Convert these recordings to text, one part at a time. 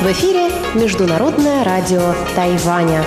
В эфире Международное радио Тайваня.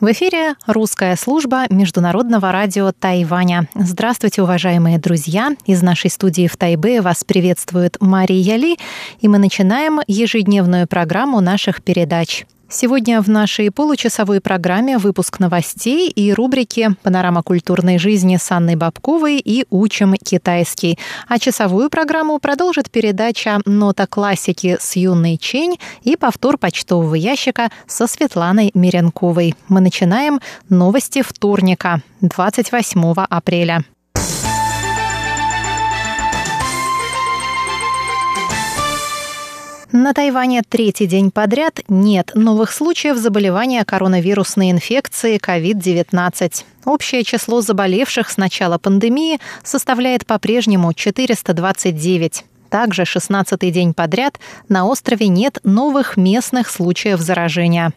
В эфире русская служба Международного радио Тайваня. Здравствуйте, уважаемые друзья! Из нашей студии в Тайбе вас приветствует Мария Ли, и мы начинаем ежедневную программу наших передач Сегодня в нашей получасовой программе выпуск новостей и рубрики «Панорама культурной жизни» с Анной Бабковой и «Учим китайский». А часовую программу продолжит передача «Нота классики» с Юной Чень и повтор почтового ящика со Светланой Миренковой. Мы начинаем новости вторника, 28 апреля. На Тайване третий день подряд нет новых случаев заболевания коронавирусной инфекцией COVID-19. Общее число заболевших с начала пандемии составляет по-прежнему 429. Также 16-й день подряд на острове нет новых местных случаев заражения.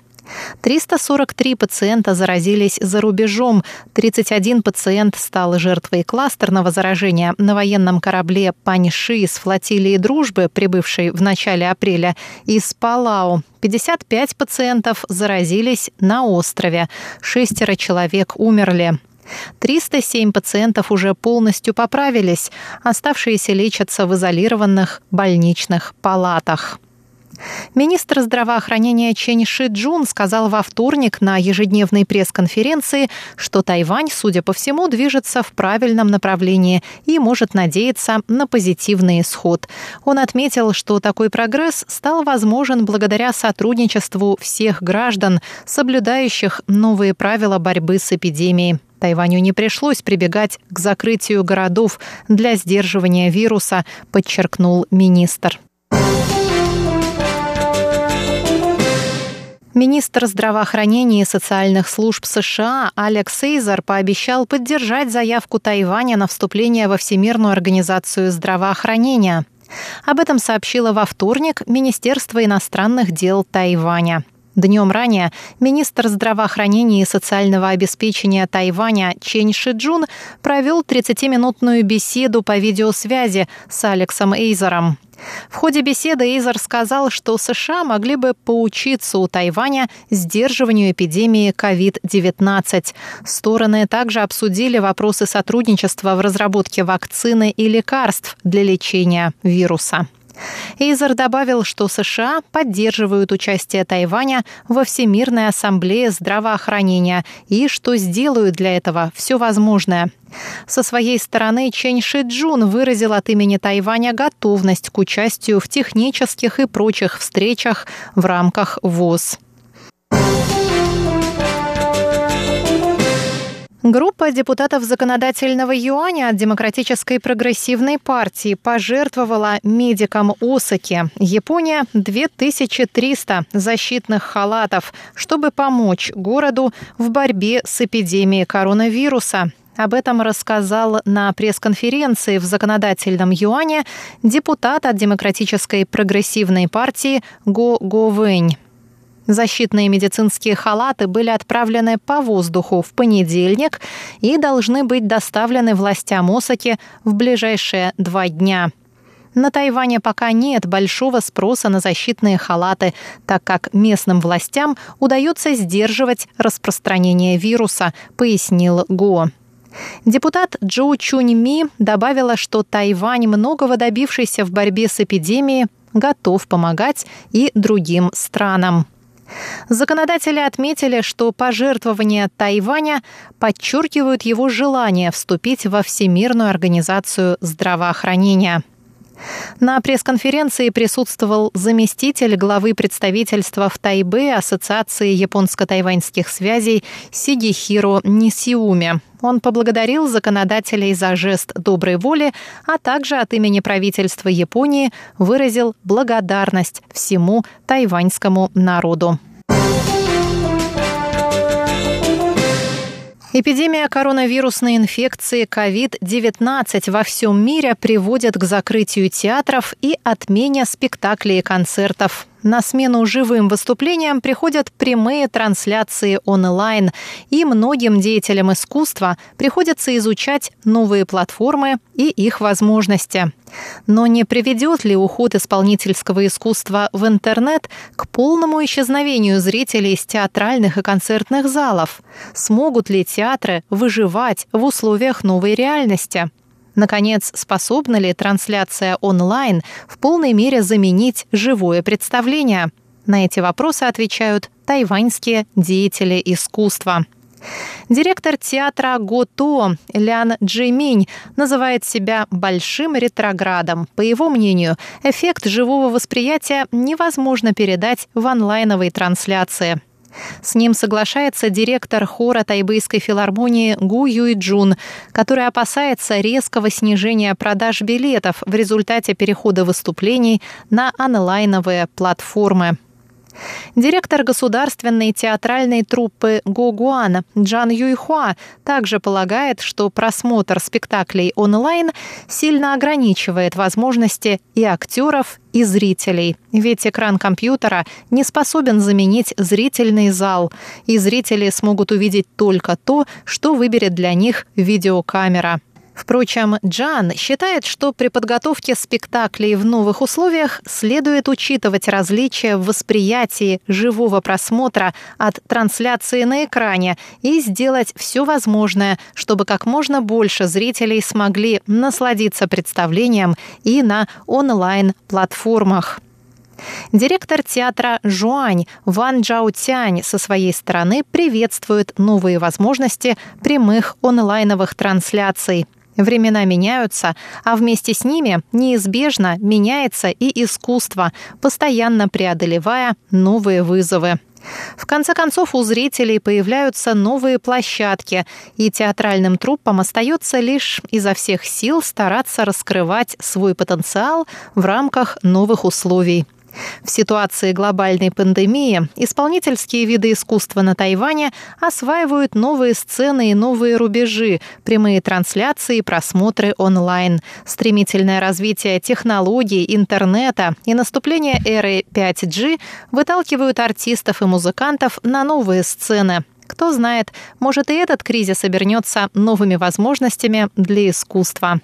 343 пациента заразились за рубежом. 31 пациент стал жертвой кластерного заражения на военном корабле «Паньши» из флотилии «Дружбы», прибывшей в начале апреля, из Палау. 55 пациентов заразились на острове. Шестеро человек умерли. 307 пациентов уже полностью поправились, оставшиеся лечатся в изолированных больничных палатах. Министр здравоохранения Чен Ши Джун сказал во вторник на ежедневной пресс-конференции, что Тайвань, судя по всему, движется в правильном направлении и может надеяться на позитивный исход. Он отметил, что такой прогресс стал возможен благодаря сотрудничеству всех граждан, соблюдающих новые правила борьбы с эпидемией. Тайваню не пришлось прибегать к закрытию городов для сдерживания вируса, подчеркнул министр. Министр здравоохранения и социальных служб США Алекс Эйзер пообещал поддержать заявку Тайваня на вступление во Всемирную организацию здравоохранения. Об этом сообщило во вторник Министерство иностранных дел Тайваня. Днем ранее министр здравоохранения и социального обеспечения Тайваня Чен Шиджун провел 30-минутную беседу по видеосвязи с Алексом Эйзером. В ходе беседы Эйзер сказал, что США могли бы поучиться у Тайваня сдерживанию эпидемии COVID-19. Стороны также обсудили вопросы сотрудничества в разработке вакцины и лекарств для лечения вируса. Эйзер добавил, что США поддерживают участие Тайваня во Всемирной ассамблее здравоохранения и что сделают для этого все возможное. Со своей стороны Чен Ши Джун выразил от имени Тайваня готовность к участию в технических и прочих встречах в рамках ВОЗ. Группа депутатов законодательного юаня от Демократической прогрессивной партии пожертвовала медикам Осаки, Япония, 2300 защитных халатов, чтобы помочь городу в борьбе с эпидемией коронавируса. Об этом рассказал на пресс-конференции в законодательном юане депутат от Демократической прогрессивной партии Го Го Вэнь. Защитные медицинские халаты были отправлены по воздуху в понедельник и должны быть доставлены властям Осаки в ближайшие два дня. На Тайване пока нет большого спроса на защитные халаты, так как местным властям удается сдерживать распространение вируса, пояснил Го. Депутат Джо Чунь Ми добавила, что Тайвань, многого добившийся в борьбе с эпидемией, готов помогать и другим странам. Законодатели отметили, что пожертвования Тайваня подчеркивают его желание вступить во Всемирную организацию здравоохранения. На пресс-конференции присутствовал заместитель главы представительства в Тайбе Ассоциации японско-тайваньских связей Сигихиро Нисиуми. Он поблагодарил законодателей за жест доброй воли, а также от имени правительства Японии выразил благодарность всему тайваньскому народу. Эпидемия коронавирусной инфекции COVID-19 во всем мире приводит к закрытию театров и отмене спектаклей и концертов. На смену живым выступлениям приходят прямые трансляции онлайн, и многим деятелям искусства приходится изучать новые платформы и их возможности. Но не приведет ли уход исполнительского искусства в интернет к полному исчезновению зрителей из театральных и концертных залов? Смогут ли театры выживать в условиях новой реальности? Наконец, способна ли трансляция онлайн в полной мере заменить живое представление? На эти вопросы отвечают тайваньские деятели искусства. Директор театра Гото Лян Джиминь называет себя большим ретроградом. По его мнению, эффект живого восприятия невозможно передать в онлайновой трансляции. С ним соглашается директор хора Тайбэйской филармонии Гу Юй Джун, который опасается резкого снижения продаж билетов в результате перехода выступлений на онлайновые платформы. Директор государственной театральной труппы Гогуан Джан Юйхуа также полагает, что просмотр спектаклей онлайн сильно ограничивает возможности и актеров, и зрителей. Ведь экран компьютера не способен заменить зрительный зал, и зрители смогут увидеть только то, что выберет для них видеокамера. Впрочем, Джан считает, что при подготовке спектаклей в новых условиях следует учитывать различия в восприятии живого просмотра от трансляции на экране и сделать все возможное, чтобы как можно больше зрителей смогли насладиться представлением и на онлайн-платформах. Директор театра «Жуань» Ван Джао Тянь со своей стороны приветствует новые возможности прямых онлайновых трансляций. Времена меняются, а вместе с ними неизбежно меняется и искусство, постоянно преодолевая новые вызовы. В конце концов, у зрителей появляются новые площадки, и театральным труппам остается лишь изо всех сил стараться раскрывать свой потенциал в рамках новых условий. В ситуации глобальной пандемии исполнительские виды искусства на Тайване осваивают новые сцены и новые рубежи, прямые трансляции и просмотры онлайн. Стремительное развитие технологий, интернета и наступление эры 5G выталкивают артистов и музыкантов на новые сцены. Кто знает, может и этот кризис обернется новыми возможностями для искусства.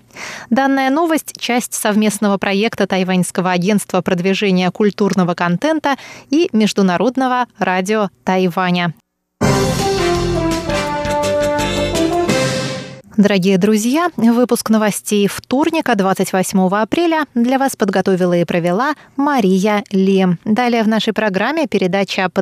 Данная новость – часть совместного проекта Тайваньского агентства продвижения культурного контента и Международного радио Тайваня. Дорогие друзья, выпуск новостей вторника, 28 апреля, для вас подготовила и провела Мария Ли. Далее в нашей программе передача